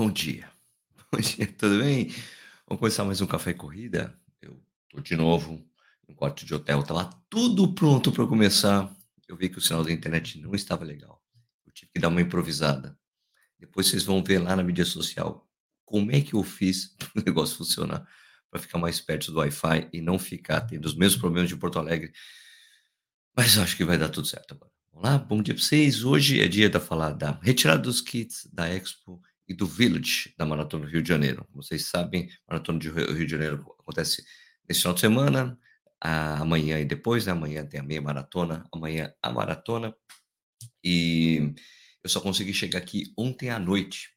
Bom dia. Bom dia, tudo bem? Vamos começar mais um Café Corrida. Eu tô de novo no quarto de hotel, tá lá tudo pronto para começar. Eu vi que o sinal da internet não estava legal. Eu tive que dar uma improvisada. Depois vocês vão ver lá na mídia social como é que eu fiz o negócio funcionar, para ficar mais perto do Wi-Fi e não ficar tendo os mesmos problemas de Porto Alegre. Mas acho que vai dar tudo certo agora. Olá, bom dia para vocês. Hoje é dia da falar da retirada dos kits da Expo e do Village da Maratona do Rio de Janeiro. Como vocês sabem, a Maratona do Rio de Janeiro acontece nesse final de semana, amanhã e depois, né? Amanhã tem a meia maratona, amanhã a maratona. E eu só consegui chegar aqui ontem à noite.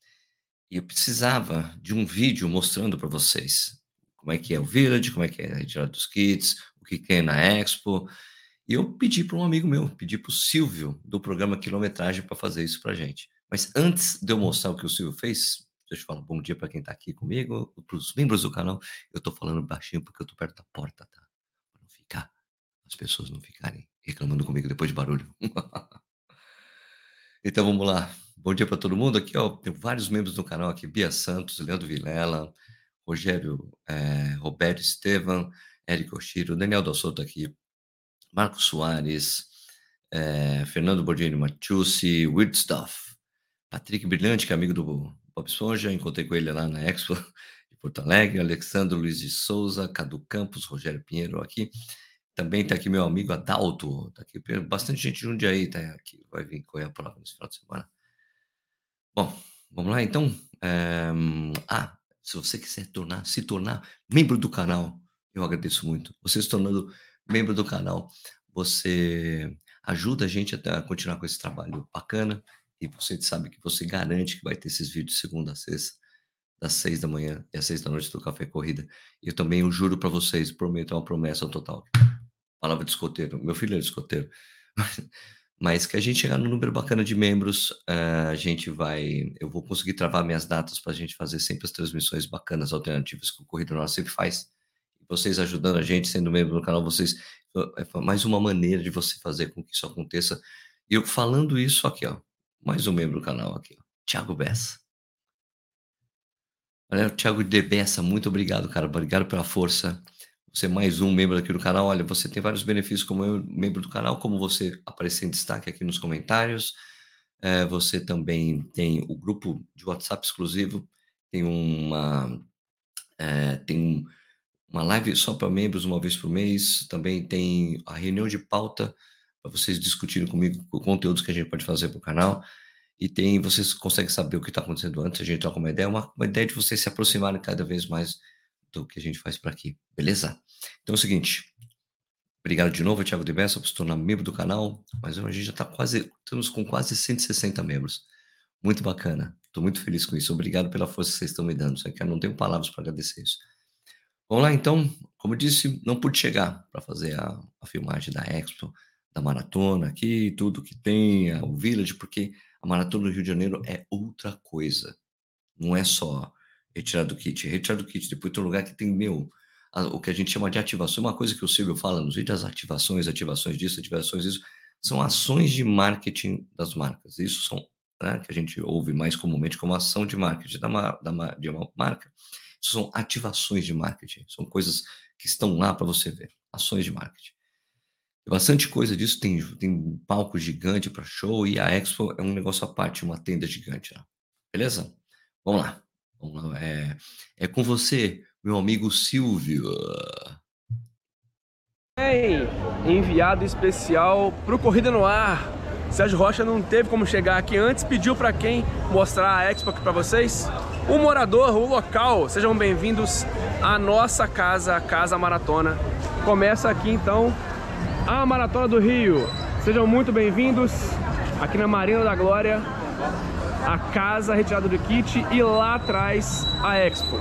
E eu precisava de um vídeo mostrando para vocês como é que é o Village, como é que é a retirada dos kits, o que tem na Expo. E eu pedi para um amigo meu, pedi para o Silvio, do programa Quilometragem, para fazer isso para gente. Mas antes de eu mostrar o que o Silvio fez, deixa eu falar bom dia para quem está aqui comigo, para os membros do canal. Eu estou falando baixinho porque eu estou perto da porta, tá? Para não ficar, as pessoas não ficarem reclamando comigo depois de barulho. então vamos lá. Bom dia para todo mundo. Aqui, ó, tem vários membros do canal aqui: Bia Santos, Leandro Vilela, Rogério, é, Roberto Estevam, Érico Oshiro, Daniel Dossoto aqui, Marcos Soares, é, Fernando Bordini Machucci, Weird Stuff, Patrick Brilhante, que é amigo do Bob Esponja, encontrei com ele lá na Expo de Porto Alegre, Alexandre Luiz de Souza, Cadu Campos, Rogério Pinheiro aqui. Também está aqui meu amigo Adalto, tá aqui bastante gente de Jundiaí, tá aqui, vai vir correr a prova nesse final de semana. Bom, vamos lá então. É, ah, se você quiser tornar, se tornar membro do canal, eu agradeço muito. Você se tornando membro do canal, você ajuda a gente a continuar com esse trabalho bacana e você sabe que você garante que vai ter esses vídeos segunda a sexta, das seis da manhã e às seis da noite do Café Corrida. Eu também eu juro para vocês, prometo é uma promessa total. Palavra de escoteiro, meu filho é de escoteiro. Mas que a gente chegar no número bacana de membros, uh, a gente vai. Eu vou conseguir travar minhas datas para a gente fazer sempre as transmissões bacanas, alternativas que o Corrida Nossa sempre faz vocês ajudando a gente, sendo membro do canal, vocês é mais uma maneira de você fazer com que isso aconteça. Eu falando isso aqui, ó, mais um membro do canal aqui, Thiago Bessa. Olha, Thiago de Bessa, muito obrigado, cara, obrigado pela força. Você é mais um membro aqui do canal. Olha, você tem vários benefícios como membro do canal, como você aparecer em destaque aqui nos comentários. É, você também tem o grupo de WhatsApp exclusivo, tem uma é, tem um uma live só para membros uma vez por mês. Também tem a reunião de pauta para vocês discutirem comigo conteúdos que a gente pode fazer para o canal. E tem, vocês conseguem saber o que está acontecendo antes, a gente troca uma ideia, uma, uma ideia de vocês se aproximarem cada vez mais do que a gente faz por aqui, beleza? Então é o seguinte, obrigado de novo, Thiago de Bessa, por se tornar membro do canal, mas a gente já está quase, estamos com quase 160 membros. Muito bacana, estou muito feliz com isso, obrigado pela força que vocês estão me dando, eu não tenho palavras para agradecer isso. Vamos lá, então. Como eu disse, não pude chegar para fazer a, a, filmagem da Expo, da maratona aqui, tudo que tem, o Village, porque a maratona do Rio de Janeiro é outra coisa. Não é só retirar do kit. Retirar do kit, depois tem um lugar que tem, meu, a, o que a gente chama de ativação. Uma coisa que o Silvio fala nos vídeos, as ativações, ativações disso, ativações disso, são ações de marketing das marcas. Isso são, né, que a gente ouve mais comumente como ação de marketing da, da, de uma marca são ativações de marketing, são coisas que estão lá para você ver, ações de marketing. Bastante coisa disso, tem, tem um palco gigante para show e a Expo é um negócio à parte, uma tenda gigante. Beleza? Vamos lá. Vamos lá. É, é com você, meu amigo Silvio. Hey, enviado especial para o Corrida no Ar. Sérgio Rocha não teve como chegar aqui antes, pediu para quem mostrar a Expo aqui para vocês o morador, o local. Sejam bem-vindos à nossa casa, a Casa Maratona. Começa aqui então a Maratona do Rio. Sejam muito bem-vindos aqui na Marina da Glória, a casa retirada do kit e lá atrás a Expo.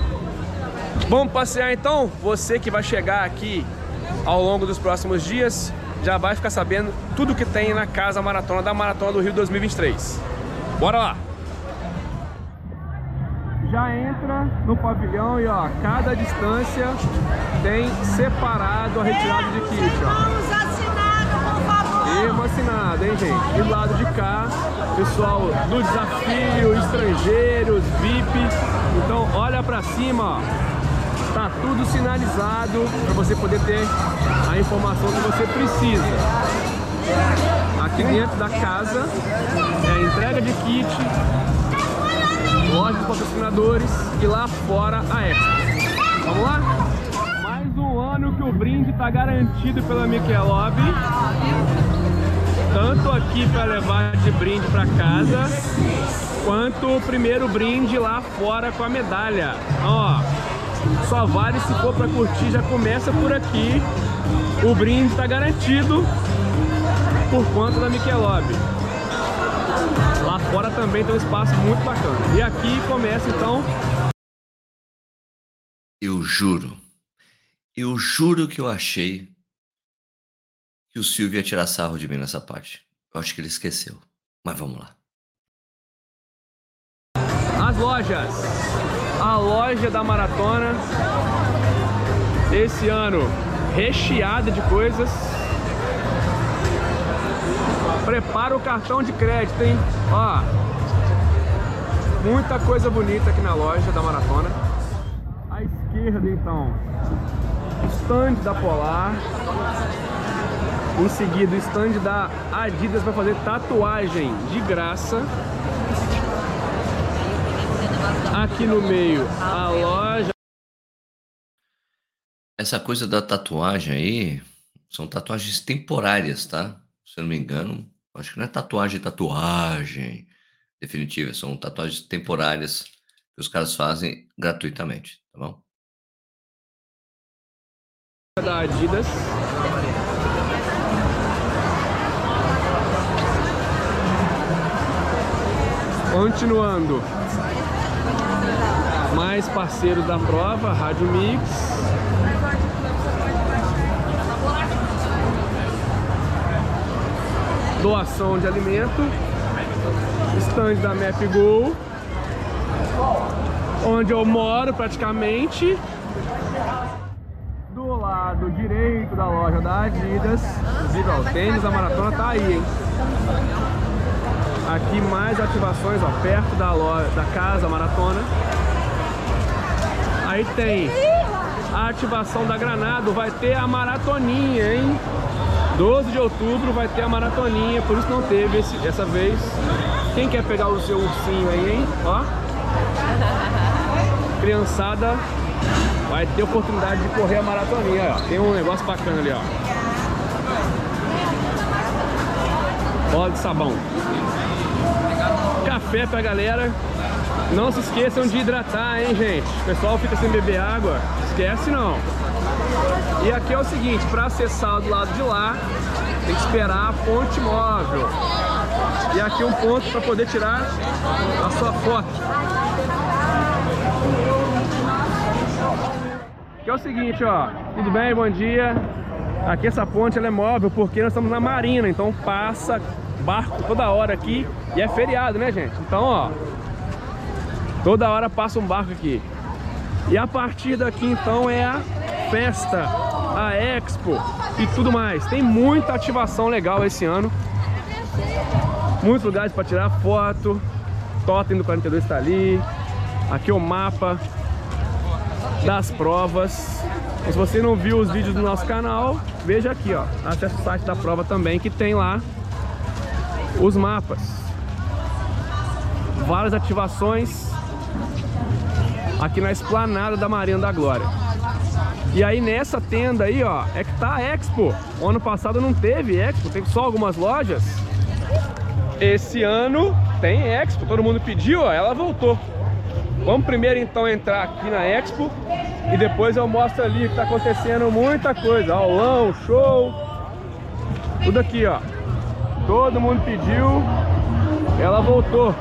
Vamos passear então? Você que vai chegar aqui ao longo dos próximos dias já vai ficar sabendo tudo que tem na Casa Maratona da Maratona do Rio 2023. Bora lá! Já entra no pavilhão e ó, cada distância tem separado a retirada de kit, ó. por favor. Irmão assinado, hein, gente? E do lado de cá, pessoal do desafio, estrangeiros, VIP, Então olha para cima, ó. Tá tudo sinalizado para você poder ter a informação que você precisa. Aqui dentro da casa é a entrega de kit, loja de patrocinadores e lá fora a Expo. Vamos lá? Mais um ano que o brinde está garantido pela Michelob. Tanto aqui para levar de brinde para casa, quanto o primeiro brinde lá fora com a medalha. Ó, só vale se for para curtir, já começa por aqui. O brinde está garantido por conta da Michelob. Fora também tem um espaço muito bacana. E aqui começa então. Eu juro, eu juro que eu achei que o Silvio ia tirar sarro de mim nessa parte. Eu acho que ele esqueceu. Mas vamos lá. As lojas. A loja da maratona. Esse ano recheada de coisas. Prepara o cartão de crédito, hein? Ó, muita coisa bonita aqui na loja da Maratona. À esquerda, então, stand da Polar. Em seguida, o stand da Adidas vai fazer tatuagem de graça. Aqui no meio, a loja. Essa coisa da tatuagem aí são tatuagens temporárias, tá? Se eu não me engano, Acho que não é tatuagem, tatuagem definitiva. São tatuagens temporárias que os caras fazem gratuitamente, tá bom? Da Adidas. Continuando. Mais parceiros da prova, Rádio Mix. Doação de alimento, stand da MapGo, onde eu moro praticamente. Do lado direito da loja da Adidas, inclusive ó, o tênis da maratona tá aí, hein? Aqui mais ativações, ó, perto da loja, da casa maratona. Aí tem a ativação da Granado, vai ter a maratoninha, hein? 12 de outubro vai ter a maratoninha, por isso não teve esse, essa vez. Quem quer pegar o seu ursinho aí, hein? Ó. Criançada vai ter oportunidade de correr a maratoninha, ó. Tem um negócio bacana ali, ó. Bola de sabão. Café pra galera. Não se esqueçam de hidratar, hein, gente? O pessoal fica sem beber água. Esquece não. E aqui é o seguinte, para acessar do lado de lá, tem que esperar a fonte móvel. E aqui um ponto para poder tirar a sua foto. Que é o seguinte, ó. Tudo bem? Bom dia. Aqui essa ponte ela é móvel porque nós estamos na marina, então passa barco toda hora aqui e é feriado, né, gente? Então, ó, toda hora passa um barco aqui. E a partir daqui, então, é a festa, a Expo e tudo mais. Tem muita ativação legal esse ano. Muitos lugares para tirar foto. Totem do 42 está ali. Aqui é o mapa das provas. se você não viu os vídeos do nosso canal, veja aqui, ó. Acesse o site da prova também, que tem lá os mapas. Várias ativações aqui na esplanada da Marina da Glória. E aí nessa tenda aí, ó, é que tá a Expo. O ano passado não teve Expo, teve só algumas lojas. Esse ano tem Expo, todo mundo pediu, ó, ela voltou. Vamos primeiro então entrar aqui na Expo e depois eu mostro ali que tá acontecendo muita coisa. Aulão, show, tudo aqui, ó. Todo mundo pediu, ela voltou.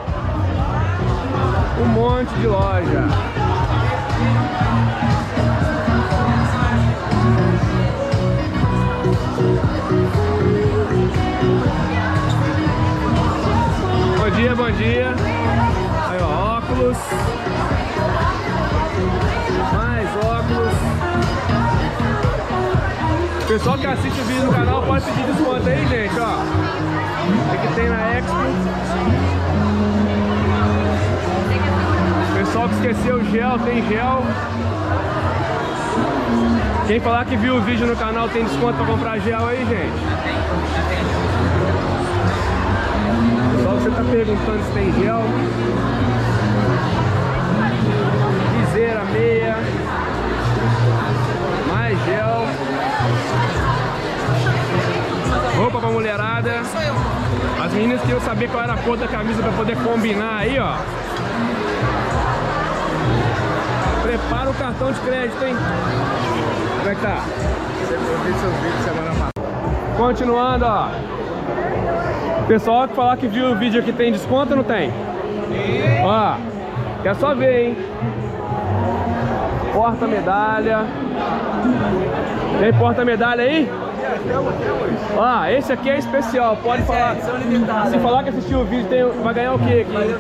Um monte de loja. Bom dia, bom dia. Aí, ó, óculos. Mais óculos. Pessoal que assiste o vídeo no canal pode pedir desconto aí, gente, ó. O que tem na Expo. Pessoal que esquecer o gel, tem gel. Quem falar que viu o vídeo no canal tem desconto pra comprar gel aí, gente. Só você tá perguntando se tem gel. Viseira meia. Mais gel. Roupa pra mulherada. As meninas queriam saber qual era a cor da camisa pra poder combinar aí, ó. Prepara o cartão de crédito, hein? Como é que tá? Eu vi seus vídeos semana passada. Continuando, ó. Pessoal que falar que viu o vídeo aqui tem desconto ou não tem? Sim. Ó, quer só ver, hein? Porta-medalha. Tem porta-medalha aí? Ó, esse aqui é especial, pode falar. É, Se falar que assistiu o vídeo, tem, vai ganhar o quê aqui?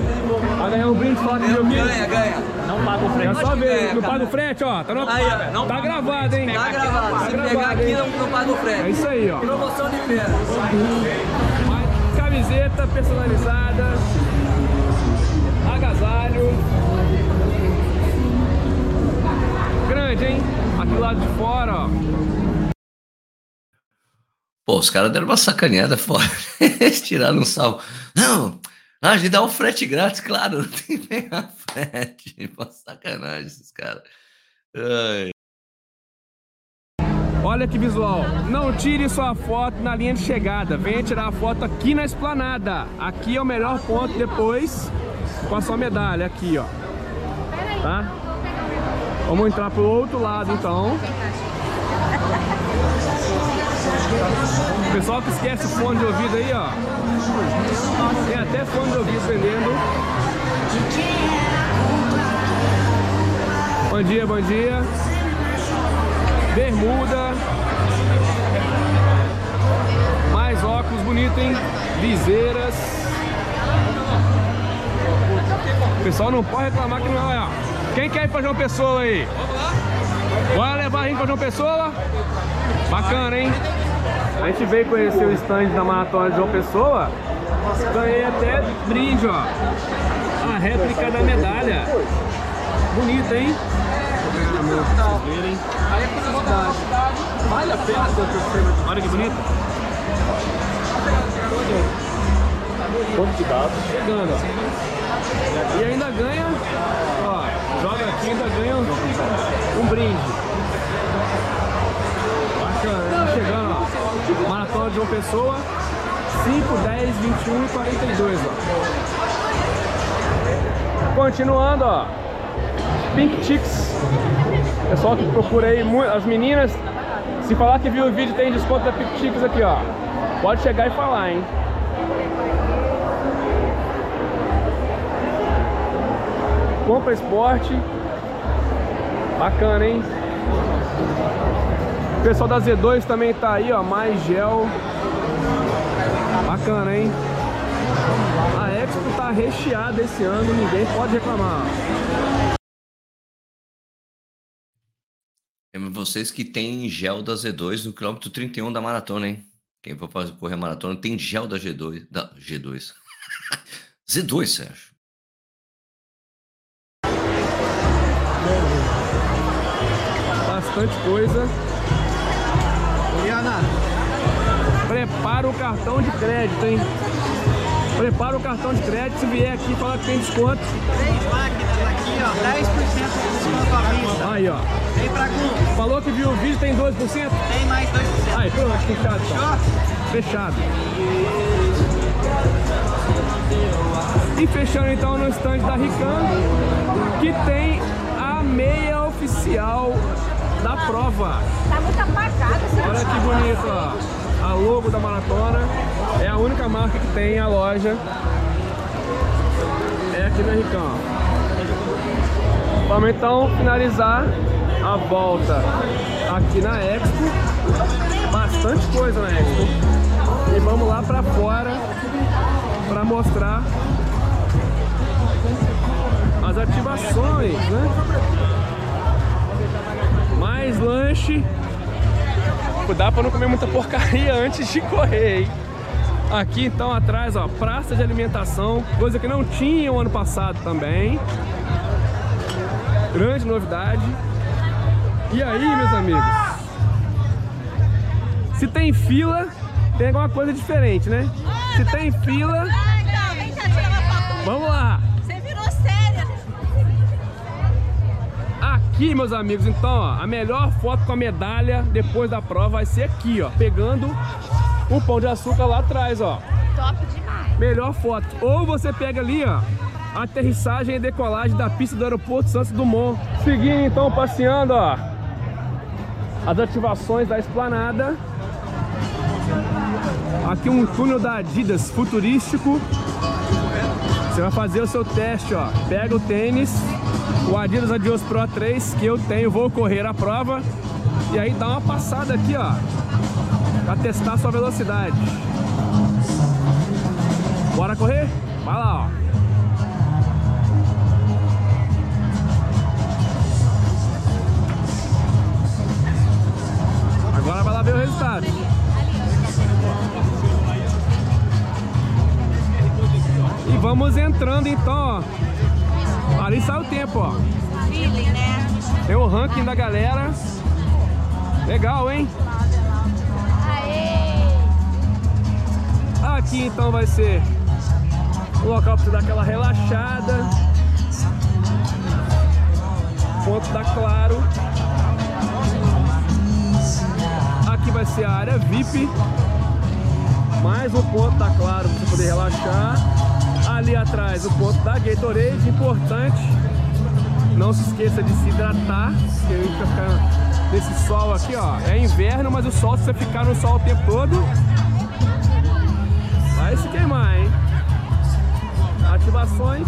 Vai ganhar um brinde só que viu o vídeo? Ganha, ganha. Paga o frete. É só ver, não paga o frete, ó. Tá, no... aí, ó, não tá gravado, hein? Tá gravado. Tá Se gravado, pegar aqui, não, não paga o frete. É isso aí, ó. Promoção de feira. Camiseta personalizada. Agasalho. Grande, hein? Aqui do lado de fora, ó. Pô, os caras deram uma sacaneada fora. Eles tiraram um salvo. Não, a gente dá um frete grátis, claro, não tem que pegar frete. Pô, sacanagem esses caras. Ai. Olha que visual. Não tire sua foto na linha de chegada. Venha tirar a foto aqui na esplanada. Aqui é o melhor ponto depois com a sua medalha. Aqui, ó. Tá? Vamos entrar pro outro lado, então. Pessoal que esquece o fone de ouvido aí, ó. Tem até fone de ouvido vendendo. Bom dia, bom dia. Bermuda. Mais óculos bonito, hein? Viseiras. Pessoal não pode reclamar que não é, ó. Quem quer ir pra João Pessoa aí? Bora levar a gente pra João Pessoa? Bacana, hein? A gente veio conhecer o stand da Maratona de João Pessoa. Ganhei até brinde, ó. A réplica da medalha. Bonita, hein? Vocês verem. Vale a pena ter Olha que bonito. Quanto de dados? Chegando, ó. E ainda ganha, ó, joga aqui ainda ganha um, brinde. Bacana, chegando. Maratona de uma pessoa, 5, 10, 21 e 42, ó. Continuando, ó. Pink Chicks. Pessoal que procura aí, as meninas, se falar que viu o vídeo, tem desconto da Pink Chicks aqui, ó. Pode chegar e falar, hein. Compra esporte. Bacana, hein? O pessoal da Z2 também tá aí, ó. Mais gel. Bacana, hein? A Expo tá recheada esse ano, ninguém pode reclamar. Lembro vocês que tem gel da Z2 no quilômetro 31 da maratona, hein? Quem for fazer correr maratona tem gel da G2. Da G2. Z2, Sérgio. Bastante coisa. Prepara o cartão de crédito, hein? Prepara o cartão de crédito. Se vier aqui, fala que tem desconto. Três máquinas aqui, ó. 10% de desconto à vista. Aí, ó. Vem pra com. Falou que viu o vídeo, tem 12%? Tem mais 2%. Aí, pronto, fechado então. Fechado. E fechando então no stand da Rican, que tem a meia oficial da prova. Tá muito apagado esse Olha que bonito, ó. A logo da maratona. É a única marca que tem a loja. É aqui na Rican. ó. Vamos então finalizar a volta aqui na Expo. Bastante coisa na Expo. E vamos lá pra fora para mostrar as ativações, né? Mais lanche. Cuidar para não comer muita porcaria antes de correr, hein? Aqui então atrás, ó, praça de alimentação, coisa que não tinha o ano passado também. Grande novidade. E aí, meus amigos? Se tem fila, tem alguma coisa diferente, né? Se tem fila, vamos lá. Aqui, meus amigos, então, ó, a melhor foto com a medalha depois da prova vai ser aqui, ó, pegando o pão de açúcar lá atrás, ó. Top demais. Melhor foto. Ou você pega ali, ó, a aterrissagem e decolagem da pista do aeroporto Santos Dumont. Seguindo, então, passeando, ó, as ativações da esplanada. Aqui um túnel da Adidas futurístico. Você vai fazer o seu teste, ó. Pega o tênis, o Adidas Adios Pro 3 que eu tenho, vou correr a prova. E aí dá uma passada aqui, ó. Pra testar sua velocidade. Bora correr? Vai lá, ó. Agora vai lá ver o resultado. E vamos entrando então, ó. Ali sai o tempo, ó. Feeling, né? Tem o ranking da galera. Legal, hein? Aê! Aqui então vai ser o local para você dar aquela relaxada. Ponto da Claro. Aqui vai ser a área VIP. Mais um ponto da Claro para você poder relaxar. Ali atrás o ponto da Gatorade. Importante, não se esqueça de se hidratar. Porque a gente vai ficar nesse sol aqui, ó. É inverno, mas o sol, se você ficar no sol o tempo todo, Vai se queimar, hein? Ativações.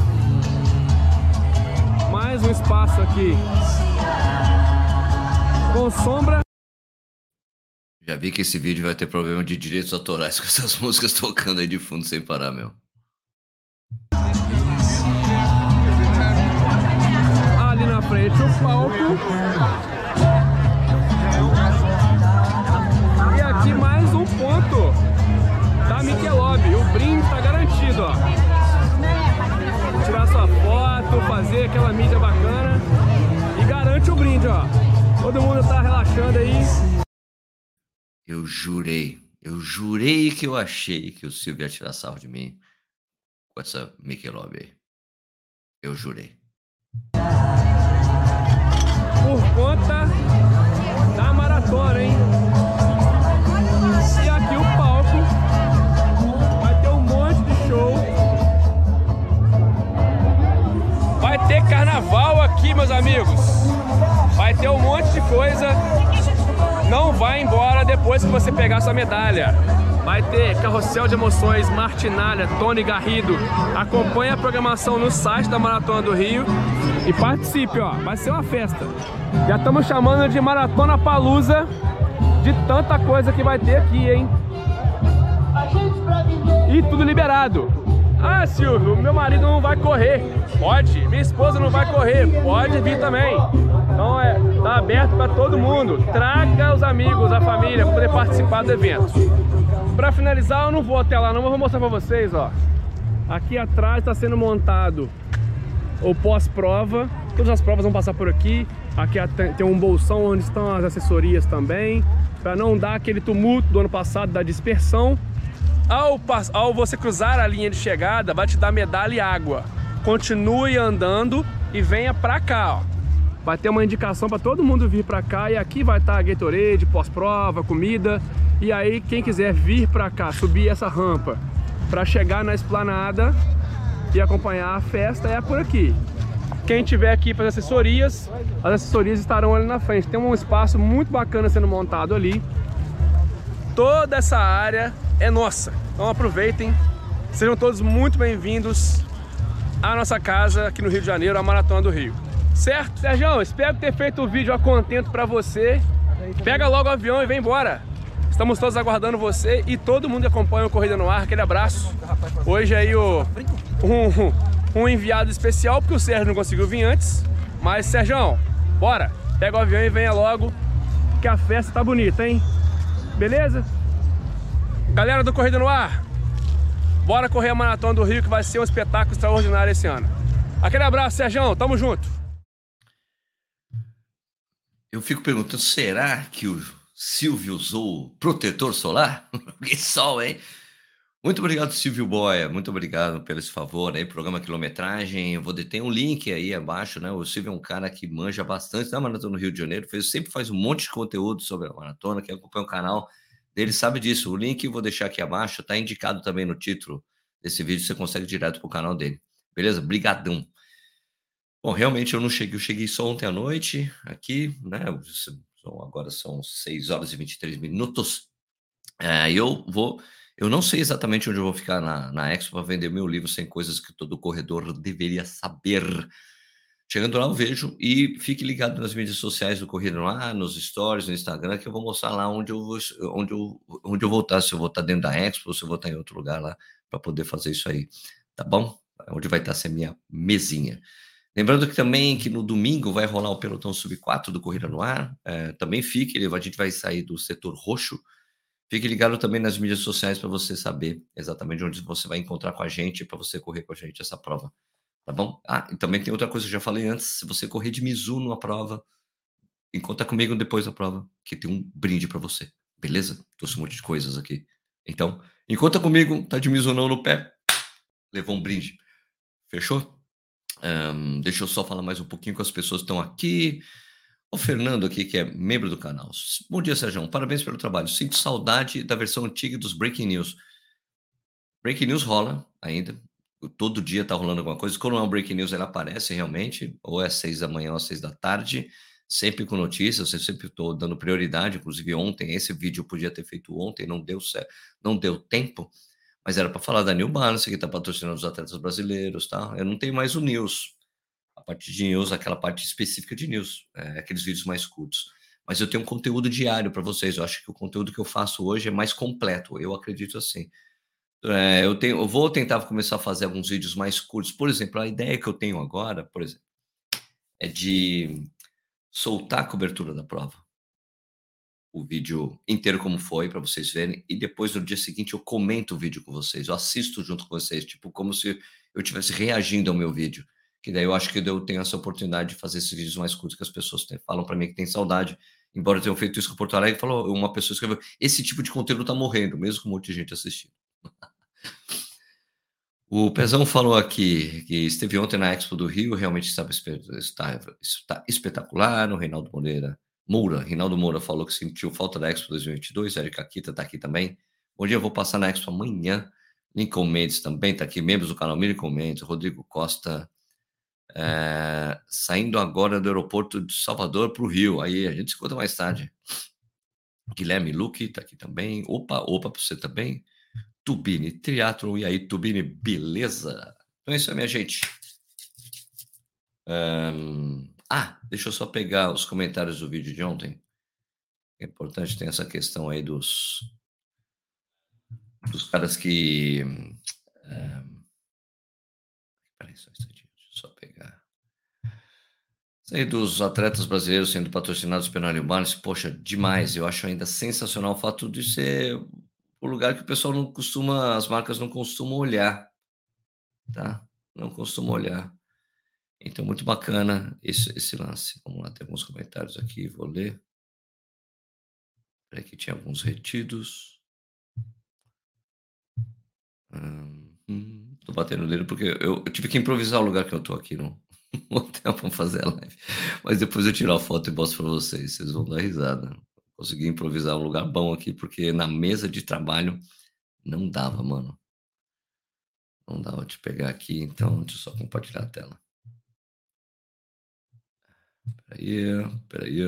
Mais um espaço aqui. Com sombra. Já vi que esse vídeo vai ter problema de direitos autorais com essas músicas tocando aí de fundo sem parar, meu. O palco. E aqui mais um ponto da Michelob. O brinde tá garantido, ó. Tirar sua foto, fazer aquela mídia bacana. E garante o brinde, ó. Todo mundo tá relaxando aí. Eu jurei, eu jurei que eu achei que o Silvio ia tirar sarro de mim com essa Michelob aí. Eu jurei. Por conta da maratona, hein? E aqui o palco vai ter um monte de show. Vai ter carnaval aqui, meus amigos. Vai ter um monte de coisa. Não vai embora depois que você pegar sua medalha. Vai ter carrossel de emoções, Martinalha, Tony Garrido. Acompanhe a programação no site da Maratona do Rio e participe, ó. Vai ser uma festa. Já estamos chamando de Maratona Palusa de tanta coisa que vai ter aqui, hein? E tudo liberado. Ah, Silvio, meu marido não vai correr. Pode. Minha esposa não vai correr. Pode vir também. Então é, tá aberto para todo mundo. Traga os amigos, a família para poder participar do evento. Para finalizar, eu não vou até lá, não, mas vou mostrar para vocês, ó. Aqui atrás está sendo montado o pós-prova. Todas as provas vão passar por aqui. Aqui tem um bolsão onde estão as assessorias também, para não dar aquele tumulto do ano passado da dispersão. Ao, ao você cruzar a linha de chegada, vai te dar medalha e água. Continue andando e venha pra cá, ó. Vai ter uma indicação para todo mundo vir pra cá e aqui vai estar a Gatorade, pós-prova, comida. E aí quem quiser vir pra cá, subir essa rampa para chegar na esplanada e acompanhar a festa é por aqui. Quem tiver aqui para as assessorias, as assessorias estarão ali na frente. Tem um espaço muito bacana sendo montado ali. Toda essa área é nossa. Então aproveitem. Sejam todos muito bem-vindos à nossa casa aqui no Rio de Janeiro, a Maratona do Rio. Certo? Sérgio, espero ter feito o vídeo a contento para você. Pega logo o avião e vem embora. Estamos todos aguardando você e todo mundo que acompanha o Corrida no Ar. Aquele abraço. Hoje aí o, um, um enviado especial, porque o Sérgio não conseguiu vir antes. Mas, Sérgio, bora. Pega o avião e venha logo, que a festa tá bonita, hein? Beleza? Galera do Corrida no Ar, bora correr a Maratona do Rio, que vai ser um espetáculo extraordinário esse ano. Aquele abraço, Sérgio. Tamo junto. eu fico perguntando, será que o Silvio usou protetor solar? que sol, hein? Muito obrigado, Silvio Boia. Muito obrigado pelo esse favor aí, programa Quilometragem. Eu vou ter um link aí abaixo, né? O Silvio é um cara que manja bastante da maratona no Rio de Janeiro. Fez, sempre faz um monte de conteúdo sobre a maratona. Quem acompanha o canal dele sabe disso. O link eu vou deixar aqui abaixo, está indicado também no título desse vídeo. Você consegue direto para o canal dele. Beleza? Brigadão. Bom, realmente eu não cheguei, eu cheguei só ontem à noite aqui, né? Agora são 6 horas e 23 minutos. É, eu vou. Eu não sei exatamente onde eu vou ficar na, na Expo para vender meu livro sem coisas que todo corredor deveria saber. Chegando lá, eu vejo e fique ligado nas mídias sociais do Corrida Ar, nos stories, no Instagram, que eu vou mostrar lá onde eu vou, onde eu, onde eu vou estar, se eu vou estar dentro da Expo, se eu vou estar em outro lugar lá, para poder fazer isso aí. Tá bom? Onde vai estar essa minha mesinha. Lembrando que também que no domingo vai rolar o pelotão sub 4 do Corrida no Ar. É, também fique, a gente vai sair do setor roxo. Fique ligado também nas mídias sociais para você saber exatamente onde você vai encontrar com a gente para você correr com a gente essa prova. Tá bom? Ah, e também tem outra coisa que eu já falei antes: se você correr de Mizu numa prova, encontra comigo depois da prova, que tem um brinde para você. Beleza? Trouxe um monte de coisas aqui. Então, encontra comigo, tá de Mizu não no pé, levou um brinde. Fechou? Um, deixa eu só falar mais um pouquinho com as pessoas que estão aqui. O Fernando aqui, que é membro do canal. Bom dia, Sérgio. Parabéns pelo trabalho. Sinto saudade da versão antiga dos Breaking News. Breaking News rola ainda. Todo dia tá rolando alguma coisa. Quando é um Breaking News, ela aparece realmente. Ou é às seis da manhã ou às seis da tarde. Sempre com notícias. Eu sempre estou dando prioridade. Inclusive ontem, esse vídeo eu podia ter feito ontem. Não deu certo. Não deu tempo mas era para falar da New Balance, que está patrocinando os atletas brasileiros, tá? Eu não tenho mais o News, a parte de News, aquela parte específica de News, é, aqueles vídeos mais curtos. Mas eu tenho um conteúdo diário para vocês. Eu acho que o conteúdo que eu faço hoje é mais completo, eu acredito assim. É, eu, tenho, eu vou tentar começar a fazer alguns vídeos mais curtos. Por exemplo, a ideia que eu tenho agora, por exemplo, é de soltar a cobertura da prova o vídeo inteiro como foi para vocês verem e depois no dia seguinte eu comento o vídeo com vocês, eu assisto junto com vocês, tipo como se eu estivesse reagindo ao meu vídeo. Que daí eu acho que eu tenho essa oportunidade de fazer esses vídeos mais curtos que as pessoas têm, falam para mim que tem saudade. Embora eu tenha feito isso com Porto Alegre, falou, uma pessoa escreveu: esse tipo de conteúdo está morrendo, mesmo com um monte de gente assistindo. O Pezão falou aqui que esteve ontem na Expo do Rio, realmente estava, está, está espetacular. O Reinaldo Moreira Moura, Rinaldo Moura falou que sentiu falta da Expo 2022. Erika Kita está aqui também. Bom dia, eu vou passar na Expo amanhã. Lincoln Mendes também está aqui, membros do canal Lincoln Mendes, Rodrigo Costa, é, saindo agora do aeroporto de Salvador para o Rio. Aí a gente se encontra mais tarde. Guilherme Luque está aqui também. Opa, opa, para você também. Tubini Triathlon. E aí, Tubini, beleza? Então é isso aí, minha gente. Um, ah, deixa eu só pegar os comentários do vídeo de ontem. É importante ter essa questão aí dos, dos caras que. É, peraí, só um instantinho, deixa eu só pegar. Isso aí dos atletas brasileiros sendo patrocinados New Balance, poxa, demais. Eu acho ainda sensacional o fato de ser o lugar que o pessoal não costuma, as marcas não costumam olhar, tá? Não costumam olhar. Então, muito bacana esse, esse lance. Vamos lá, tem alguns comentários aqui, vou ler. Peraí que tinha alguns retidos. Hum, tô batendo nele porque eu, eu, tive que improvisar o lugar que eu tô aqui no hotel para fazer a live. Mas depois eu tiro a foto e mostro para vocês, vocês vão dar risada. Consegui improvisar um lugar bom aqui porque na mesa de trabalho não dava, mano. Não dava de pegar aqui, então deixa eu só compartilhar a tela. Peraí, peraí.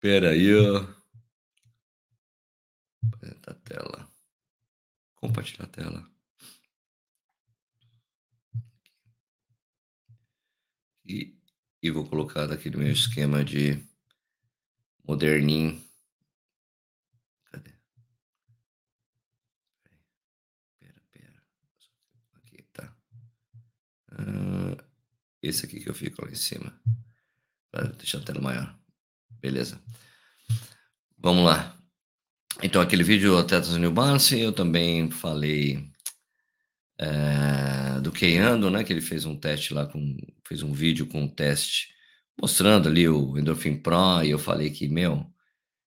Peraí. Apresentar a tela. Compartilhar a tela. E, e vou colocar daqui no meu esquema de moderninho. Cadê? Pera, pera. Aqui, tá. Uh, esse aqui que eu fico lá em cima. Deixa a tela maior. Beleza. Vamos lá. Então, aquele vídeo Atletas New Balance, eu também falei é, do Keiando, né? Que ele fez um teste lá, com, fez um vídeo com um teste mostrando ali o Endorphin Pro e eu falei que, meu.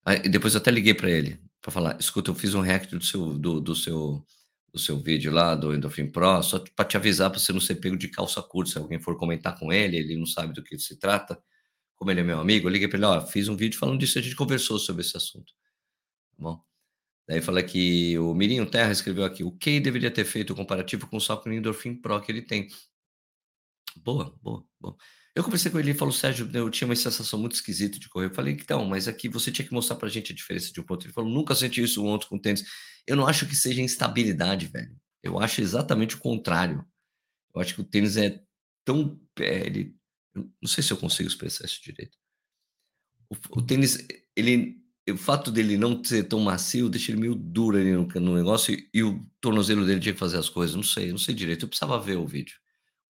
Aí, depois eu até liguei para ele para falar: escuta, eu fiz um react do seu, do, do seu, do seu vídeo lá do Endorphin Pro, só para te avisar para você não ser pego de calça curta. Se alguém for comentar com ele, ele não sabe do que se trata. Como ele é meu amigo, eu liguei para ele: ó, fiz um vídeo falando disso, a gente conversou sobre esse assunto. Tá bom? Daí fala que o Mirinho Terra escreveu aqui: o Kay deveria ter feito o comparativo com o Endorphin Pro que ele tem. Boa, boa, boa. Eu conversei com ele e falou, Sérgio, eu tinha uma sensação muito esquisita de correr. Eu falei, então, mas aqui você tinha que mostrar pra gente a diferença de um ponto. Ele falou, nunca senti isso ontem com tênis. Eu não acho que seja instabilidade, velho. Eu acho exatamente o contrário. Eu acho que o tênis é tão. É, ele, não sei se eu consigo expressar isso direito. O, o, tênis, ele, o fato dele não ser tão macio deixa ele meio duro ali no, no negócio e, e, o tornozelo dele tinha que fazer as coisas. Não sei, não sei direito. Eu precisava ver o vídeo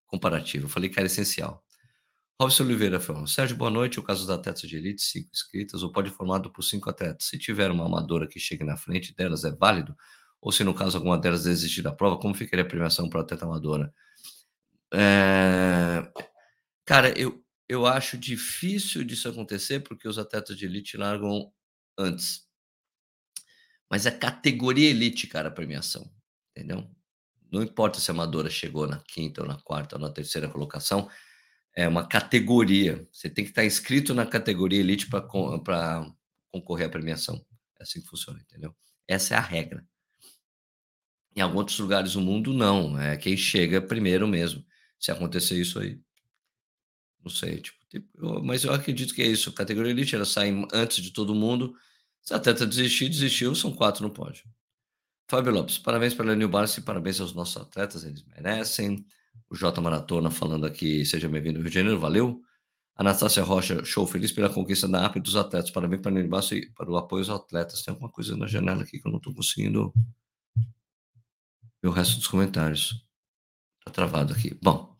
comparativo. Eu falei que era essencial. Robson Oliveira falou, Sérgio, boa noite. O caso dos atletas de elite, cinco inscritas, ou pode formado por cinco atletas. Se tiver uma amadora que chegue na frente delas, é válido? Ou se no caso alguma delas desistir da prova, como ficaria a premiação para a atleta amadora? É... Cara, eu, eu acho difícil disso acontecer porque os atletas de elite largam antes. Mas é categoria elite, cara, a premiação. Entendeu? Não importa se a amadora chegou na quinta ou na quarta ou na terceira colocação, é uma categoria. Você tem que estar inscrito na categoria elite para concorrer à premiação. É assim que funciona, entendeu? Essa é a regra. Em alguns outros lugares do mundo, não. É quem chega primeiro mesmo. Se acontecer isso aí, não sei. Tipo, tipo, mas eu acredito que é isso. A categoria elite, ela sai antes de todo mundo. Se a atleta desistir, desistiu, são quatro no pódio. Fábio Lopes, parabéns New Balance e parabéns aos nossos atletas, eles merecem. O J Maratona falando aqui, seja bem-vindo Rio de Janeiro, valeu. Anastácia Rocha, show, feliz pela conquista da AP dos atletas. Parabéns para o Unibaço e para o apoio aos atletas. Tem alguma coisa na janela aqui que eu não estou conseguindo ver o resto dos comentários. Está travado aqui. Bom,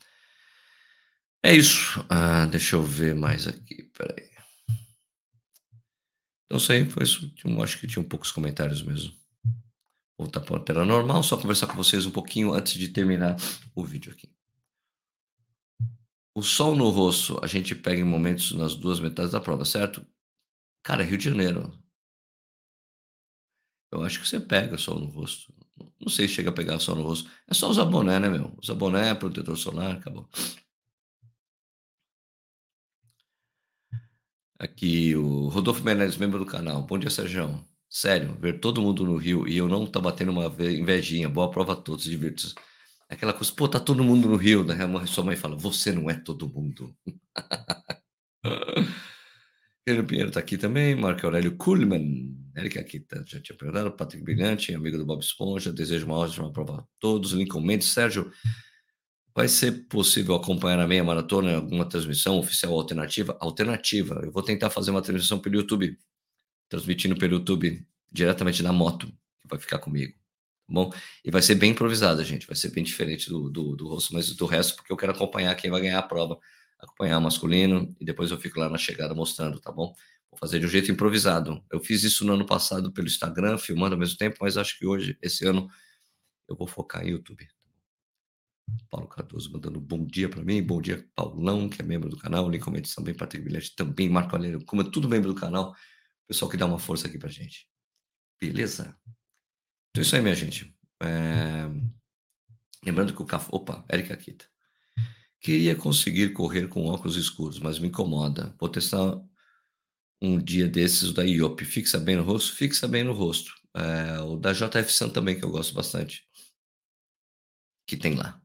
é isso. Ah, deixa eu ver mais aqui, peraí. Isso aí foi isso. Acho que tinha um poucos comentários mesmo voltar para a tela normal, só conversar com vocês um pouquinho antes de terminar o vídeo aqui. O sol no rosto a gente pega em momentos nas duas metades da prova, certo? Cara, Rio de Janeiro. Eu acho que você pega sol no rosto. Não sei se chega a pegar sol no rosto. É só usar boné, né, meu? Usa boné, protetor solar, acabou. Aqui o Rodolfo Menezes, membro do canal. Bom dia, Sérgio. Sério, ver todo mundo no Rio e eu não tá batendo uma invejinha. Boa prova a todos, divirtam-se. Aquela coisa, pô, tá todo mundo no Rio, né? A sua mãe fala, você não é todo mundo. Pedro Pinheiro tá aqui também, Marco Aurélio Kuhlmann, Erika aqui tá, já tinha perguntado, Patrick Brilhante, amigo do Bob Esponja, desejo uma ótima prova a todos, Lincoln Mendes, Sérgio, vai ser possível acompanhar a meia maratona em alguma transmissão oficial alternativa? Alternativa, eu vou tentar fazer uma transmissão pelo YouTube, transmitindo pelo YouTube diretamente da moto, que vai ficar comigo. Tá bom? E vai ser bem improvisada, gente. Vai ser bem diferente do, do, do rosto, mas do resto, porque eu quero acompanhar quem vai ganhar a prova. Acompanhar o masculino e depois eu fico lá na chegada mostrando, tá bom? Vou fazer de um jeito improvisado. Eu fiz isso no ano passado pelo Instagram, filmando ao mesmo tempo, mas acho que hoje, esse ano, eu vou focar em YouTube. Paulo Cardoso mandando bom dia para mim, bom dia Paulão, que é membro do canal, Lincoln Mendes também, Patrick Bilhete também, Marco Aurélio, como é tudo membro do canal, pessoal que dá uma força aqui pra gente. Beleza? Então é isso aí, minha gente. É... Lembrando que o café. Opa, Erika Kita. Queria conseguir correr com óculos escuros, mas me incomoda. Vou testar um dia desses da IOP. Fixa bem no rosto? Fixa bem no rosto. É, o da JF Sun também, que eu gosto bastante. Que tem lá.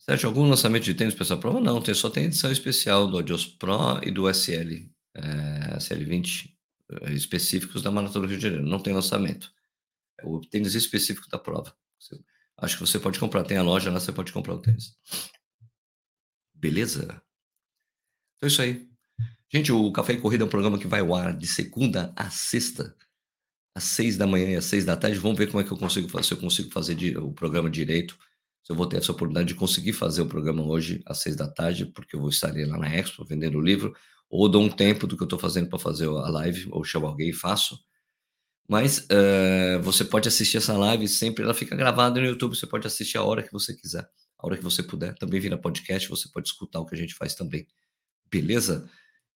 Sérgio, algum lançamento de tênis para essa prova? Não, tem, só tem edição especial do Adios Pro e do SL é, CL20 é, específicos da Maratona do Rio de Janeiro. Não tem lançamento. É o tênis específico da prova. Você, acho que você pode comprar. Tem a loja lá, você pode comprar o tênis. Beleza? Então é isso aí. Gente, o Café e Corrida é um programa que vai ao ar de segunda a sexta, às seis da manhã e às seis da tarde. Vamos ver como é que eu consigo fazer, se eu consigo fazer o programa direito. Se eu vou ter essa oportunidade de conseguir fazer o programa hoje às seis da tarde, porque eu vou estar lá na Expo vendendo o livro ou dou um tempo do que eu estou fazendo para fazer a live, ou chamo alguém e faço. Mas uh, você pode assistir essa live sempre, ela fica gravada no YouTube, você pode assistir a hora que você quiser, a hora que você puder. Também vira podcast, você pode escutar o que a gente faz também. Beleza?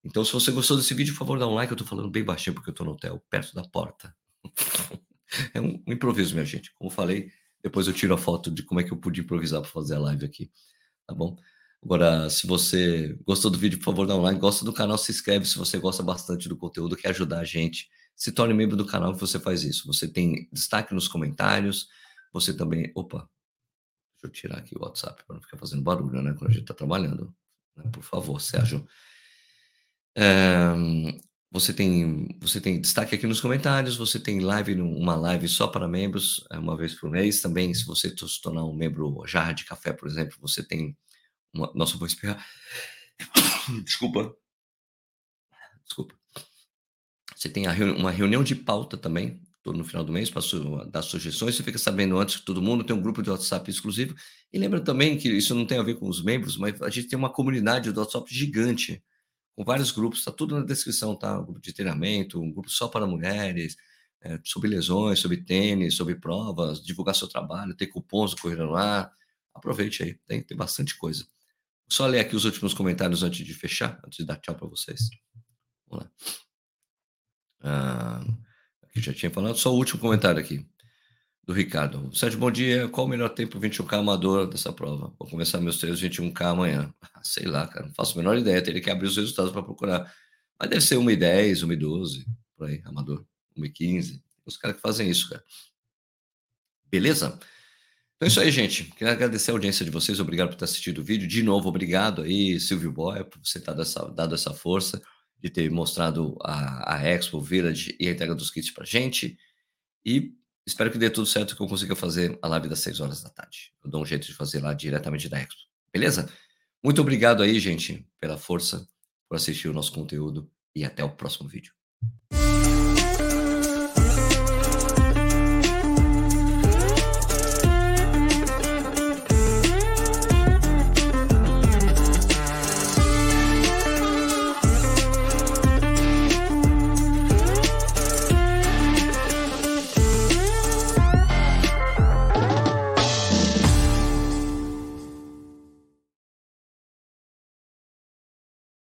Então, se você gostou desse vídeo, por favor, dá um like. Eu tô falando bem baixinho porque eu tô no hotel, perto da porta. é um improviso, minha gente. Como falei, depois eu tiro a foto de como é que eu pude improvisar para fazer a live aqui. Tá bom? Agora, se você gostou do vídeo, por favor, dá um like. Gosta do canal, se inscreve se você gosta bastante do conteúdo, quer ajudar a gente. Se torne membro do canal que você faz isso. Você tem destaque nos comentários. Você também. Opa, deixa eu tirar aqui o WhatsApp para não ficar fazendo barulho, né? Quando a gente está trabalhando. Né? Por favor, Sérgio. É, você tem, você tem destaque aqui nos comentários, você tem live, uma live só para membros, é, uma vez por mês. Também, se você se tornar um membro jarra de café, por exemplo, você tem uma, nossa, vou espirrar. Desculpa. Desculpa. Você tem reuni uma reunião de pauta também, todo no final do mês, para su dar sugestões. Você fica sabendo antes que todo mundo, tem um grupo de WhatsApp exclusivo. E lembra também que isso não tem a ver com os membros, mas a gente tem uma comunidade do WhatsApp gigante com vários grupos, está tudo na descrição, tá? Um grupo de treinamento, um grupo só para mulheres, é, sobre lesões, sobre tênis, sobre provas, divulgar seu trabalho, ter cupons do Corrida no. Aproveite aí, tem, tem bastante coisa. Só ler aqui os últimos comentários antes de fechar, antes de dar tchau para vocês. Vamos lá. Ah, aqui já tinha falado, só o último comentário aqui do Ricardo. Sérgio, bom dia. Qual o melhor tempo 21K amador dessa prova? Vou começar meus treinos 21K amanhã. Ah, sei lá, cara, não faço a menor ideia. Teria que abrir os resultados para procurar. Mas deve ser 1,10, 1,12, por aí, amador. 1,15. Os caras que fazem isso, cara. Beleza? Então é isso aí, gente. Quero agradecer a audiência de vocês. Obrigado por ter assistido o vídeo. De novo, obrigado aí, Silvio Boy, por você ter dado essa, dado essa força, de ter mostrado a, a Expo Village e a entrega dos kits pra gente. E Espero que dê tudo certo que eu consiga fazer a live das 6 horas da tarde. Eu dou um jeito de fazer lá diretamente da Expo. Beleza? Muito obrigado aí, gente, pela força, por assistir o nosso conteúdo e até o próximo vídeo.